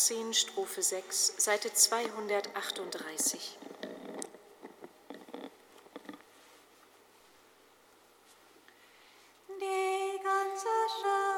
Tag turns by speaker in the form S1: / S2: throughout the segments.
S1: 118, Strophe 6, Seite 238.
S2: Die ganze Schöpfung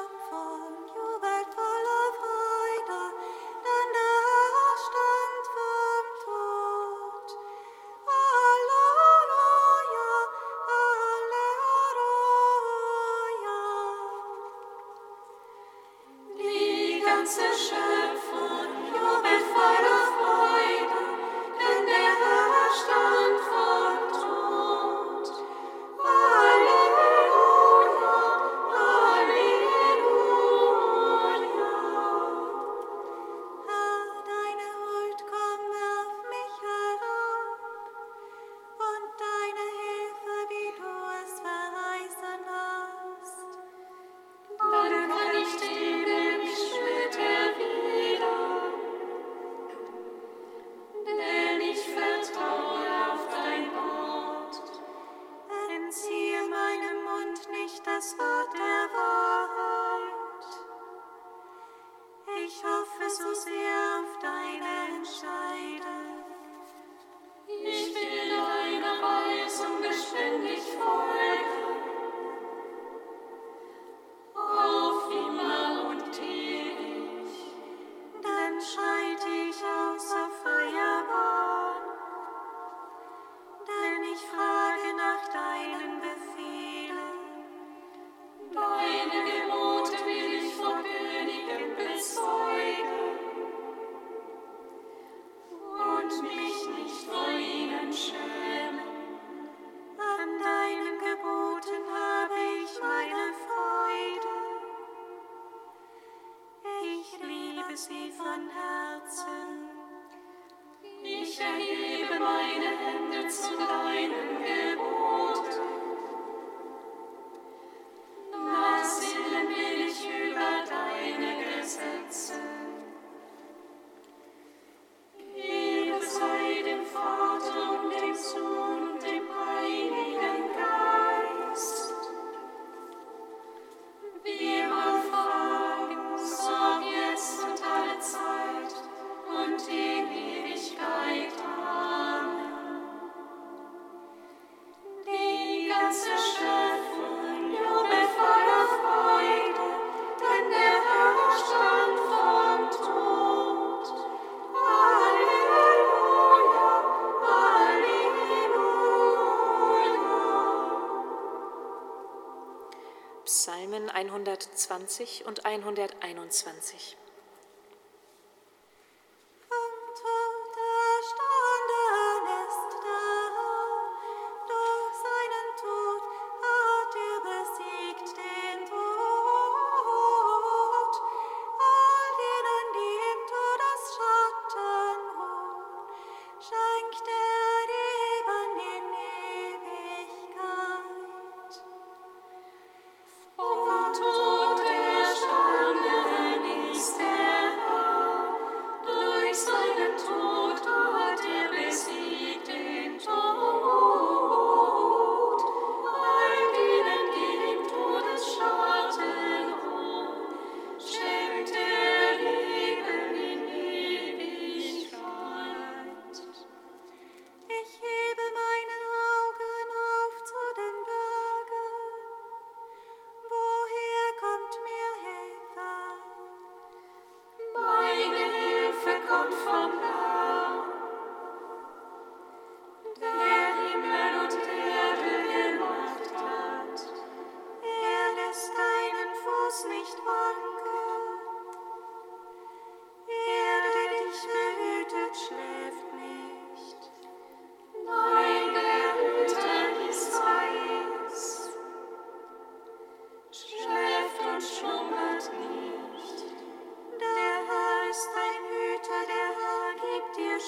S2: Psalmen 120 und 121.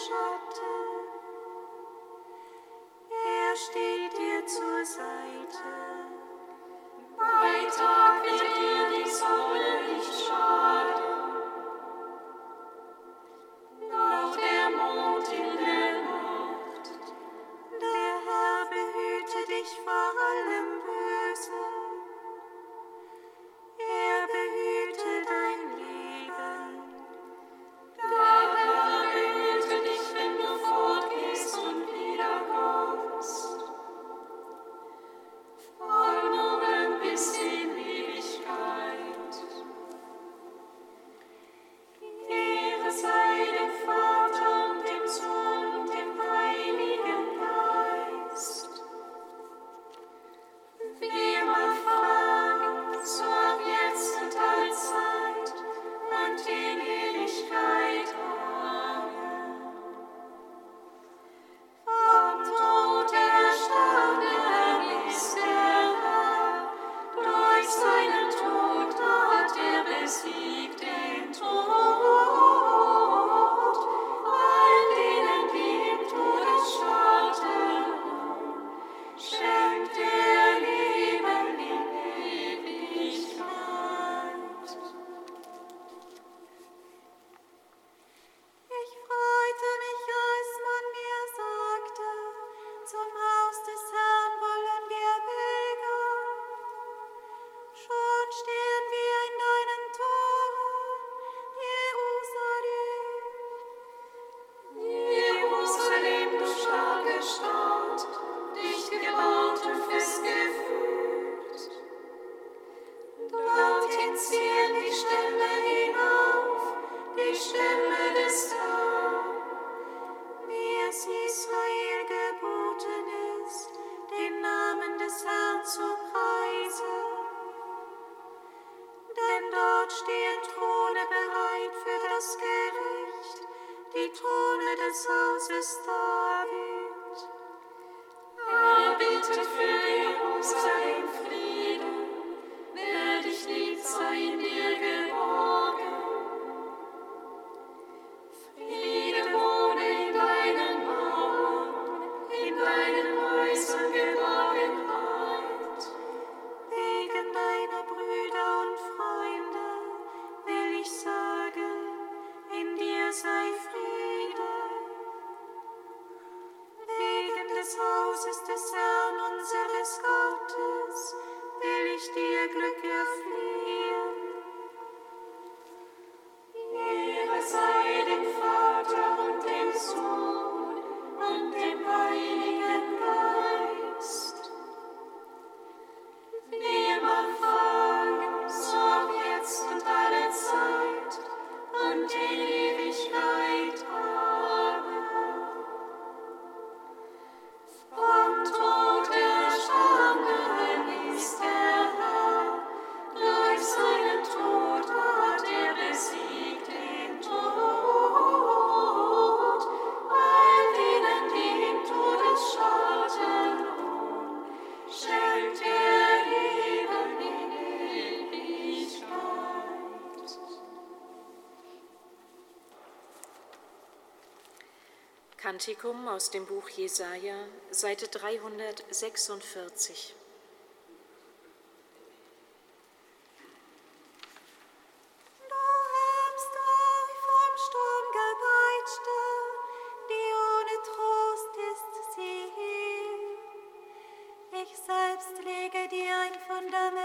S3: Schatten. Er steht dir zur Seite.
S4: Kantikum aus dem Buch Jesaja, Seite 346.
S3: Ich selbst lege dir ein Fundament.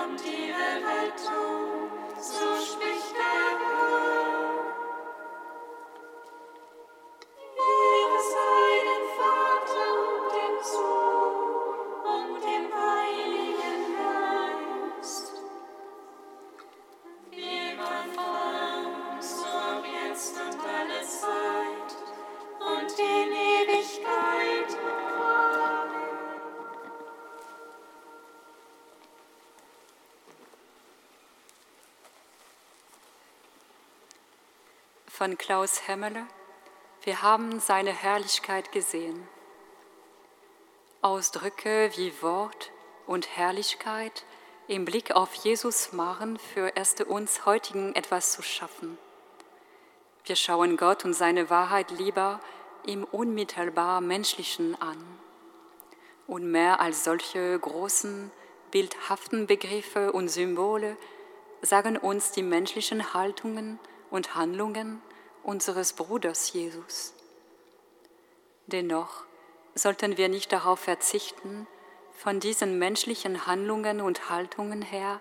S5: kommt
S3: die
S5: zu. von
S6: Klaus Hemmele. Wir haben seine Herrlichkeit gesehen. Ausdrücke wie Wort und Herrlichkeit im Blick auf Jesus machen, für erste uns heutigen etwas zu schaffen. Wir schauen Gott und seine Wahrheit lieber im unmittelbar Menschlichen an. Und mehr als solche großen, bildhaften Begriffe und Symbole sagen uns die menschlichen Haltungen und Handlungen, unseres Bruders Jesus. Dennoch sollten wir nicht darauf verzichten, von diesen menschlichen Handlungen und Haltungen her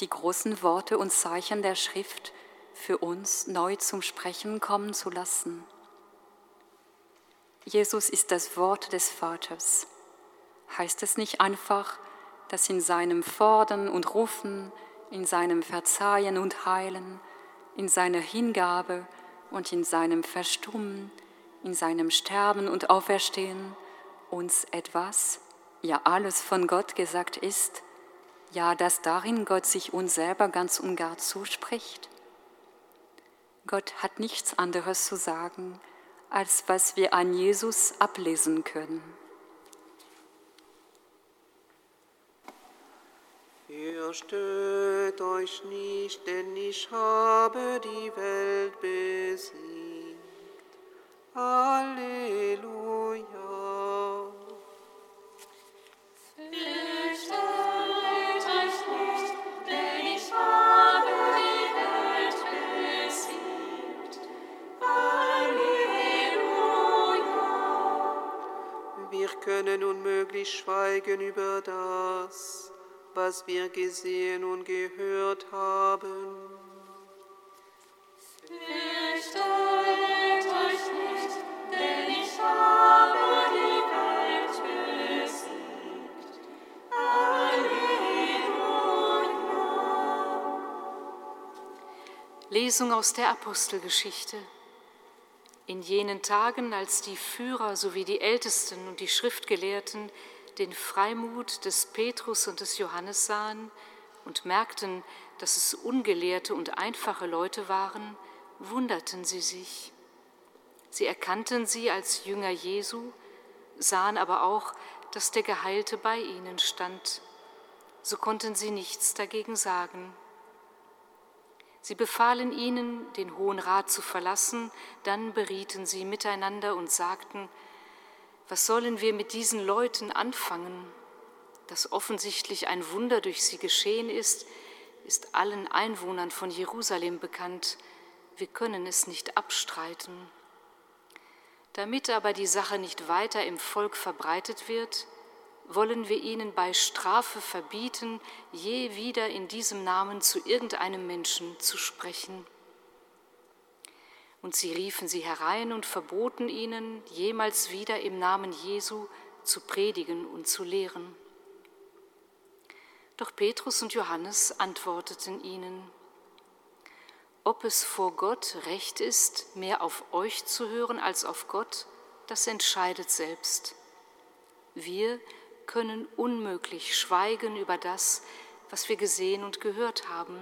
S6: die großen Worte und Zeichen der Schrift für uns neu zum Sprechen kommen zu lassen. Jesus ist das Wort des Vaters. Heißt es nicht einfach, dass in seinem Fordern und Rufen, in seinem Verzeihen und Heilen, in seiner Hingabe und in seinem Verstummen, in seinem Sterben und Auferstehen uns etwas, ja alles von Gott gesagt ist, ja, dass darin Gott sich uns selber ganz und gar zuspricht. Gott hat nichts anderes zu sagen, als was wir an Jesus ablesen können.
S7: Fürchtet euch nicht, denn ich habe die Welt besiegt. Halleluja. Wir können unmöglich schweigen über das, was wir gesehen und gehört haben.
S3: Fürchtet euch nicht, denn ich habe die Welt besiegt. Halleluja.
S4: Lesung aus der Apostelgeschichte. In jenen Tagen, als die Führer sowie die Ältesten und die Schriftgelehrten den Freimut des Petrus und des Johannes sahen und merkten, dass es ungelehrte und einfache Leute waren, wunderten sie sich. Sie erkannten sie als Jünger Jesu, sahen aber auch, dass der Geheilte bei ihnen stand. So konnten sie nichts dagegen sagen. Sie befahlen ihnen, den Hohen Rat zu verlassen, dann berieten sie miteinander und sagten, was sollen wir mit diesen Leuten anfangen? Dass offensichtlich ein Wunder durch sie geschehen ist, ist allen Einwohnern von Jerusalem bekannt. Wir können es nicht abstreiten. Damit aber die Sache nicht weiter im Volk verbreitet wird, wollen wir ihnen bei Strafe verbieten, je wieder in diesem Namen zu irgendeinem Menschen zu sprechen. Und sie riefen sie herein und verboten ihnen, jemals wieder im Namen Jesu zu predigen und zu lehren. Doch Petrus und Johannes antworteten ihnen, ob es vor Gott recht ist, mehr auf euch zu hören als auf Gott, das entscheidet selbst. Wir können unmöglich schweigen über das, was wir gesehen und gehört haben.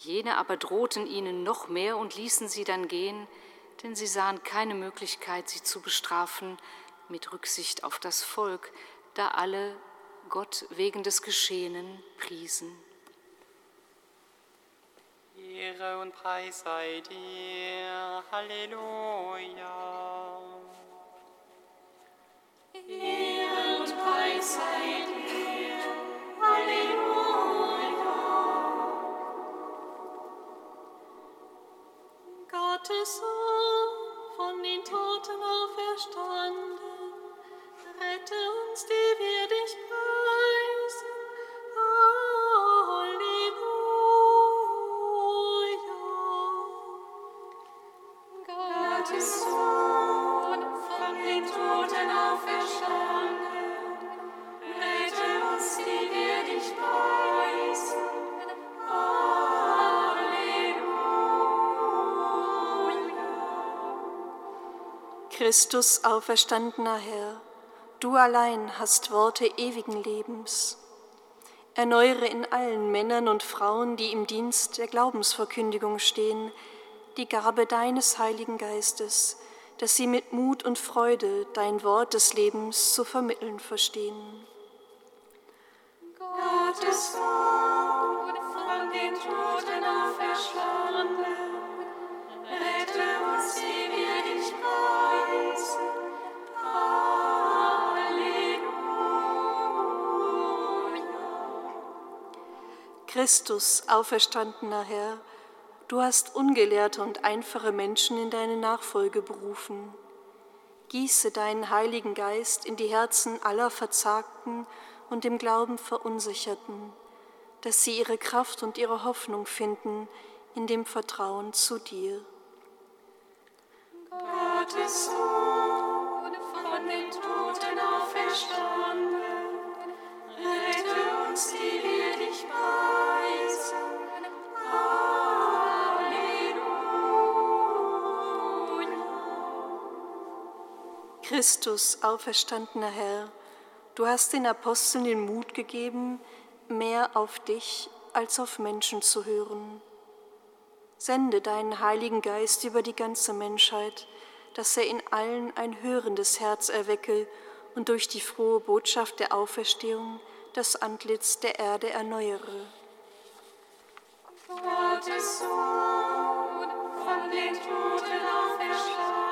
S4: Jene aber drohten ihnen noch mehr und ließen sie dann gehen, denn sie sahen keine Möglichkeit, sie zu bestrafen mit Rücksicht auf das Volk, da alle Gott wegen des Geschehenen priesen.
S8: Ehre und Preis sei dir. Halleluja.
S3: Ehre und Preis sei dir. Halleluja. Gottes Sohn, von den Toten auferstanden, rette uns, die wir dich preisen. Halleluja. Gottes Sohn, von den Toten auferstanden,
S9: Christus auferstandener Herr, du allein hast Worte ewigen Lebens. Erneuere in allen Männern und Frauen, die im Dienst der Glaubensverkündigung stehen, die Gabe deines Heiligen Geistes, dass sie mit Mut und Freude dein Wort des Lebens zu vermitteln verstehen.
S3: Gottes Sohn, von den Toten auferstanden,
S9: Christus, auferstandener Herr, du hast ungelehrte und einfache Menschen in deine Nachfolge berufen. Gieße deinen Heiligen Geist in die Herzen aller Verzagten und im Glauben Verunsicherten, dass sie ihre Kraft und ihre Hoffnung finden in dem Vertrauen zu dir.
S3: Gottes Sohn, von den Toten auferstanden, rette uns, die wir dich preisen.
S9: Christus, auferstandener Herr, du hast den Aposteln den Mut gegeben, mehr auf dich als auf Menschen zu hören. Sende deinen Heiligen Geist über die ganze Menschheit, dass er in allen ein hörendes Herz erwecke und durch die frohe Botschaft der Auferstehung das Antlitz der Erde erneuere.
S3: Gottes Sohn, von den Toten auferstanden,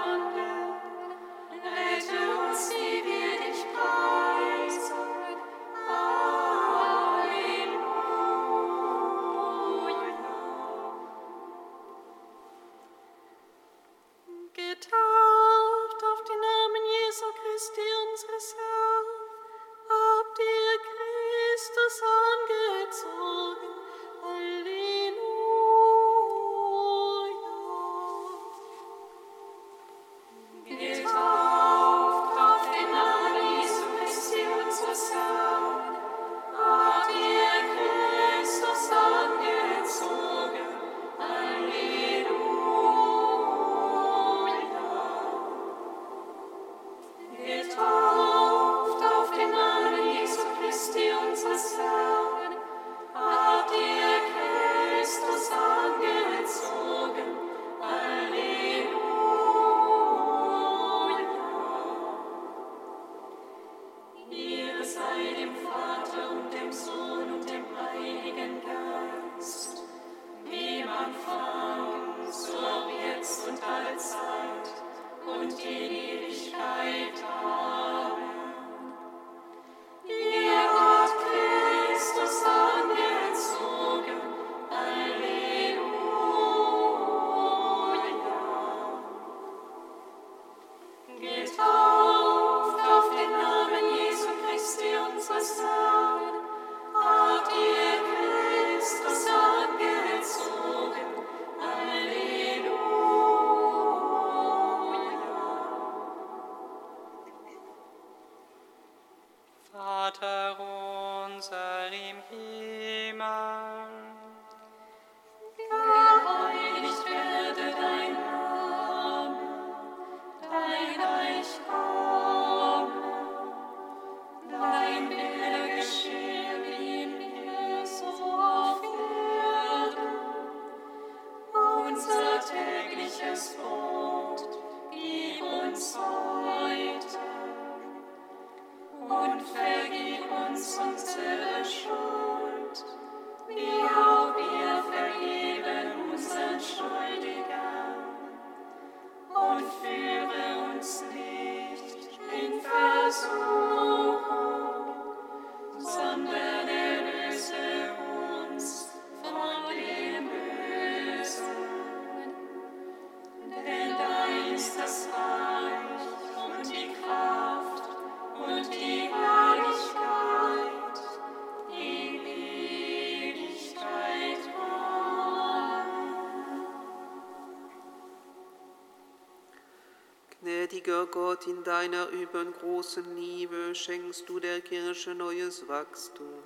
S7: Gnädiger Gott, in deiner übergroßen Liebe schenkst du der Kirche neues Wachstum.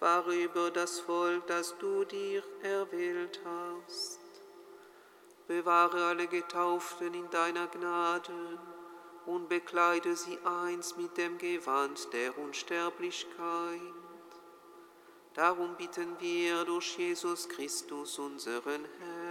S7: Fahre über das Volk, das du dir erwählt hast. Bewahre alle Getauften in deiner Gnade und bekleide sie eins mit dem Gewand der Unsterblichkeit. Darum bitten wir durch Jesus Christus, unseren Herrn.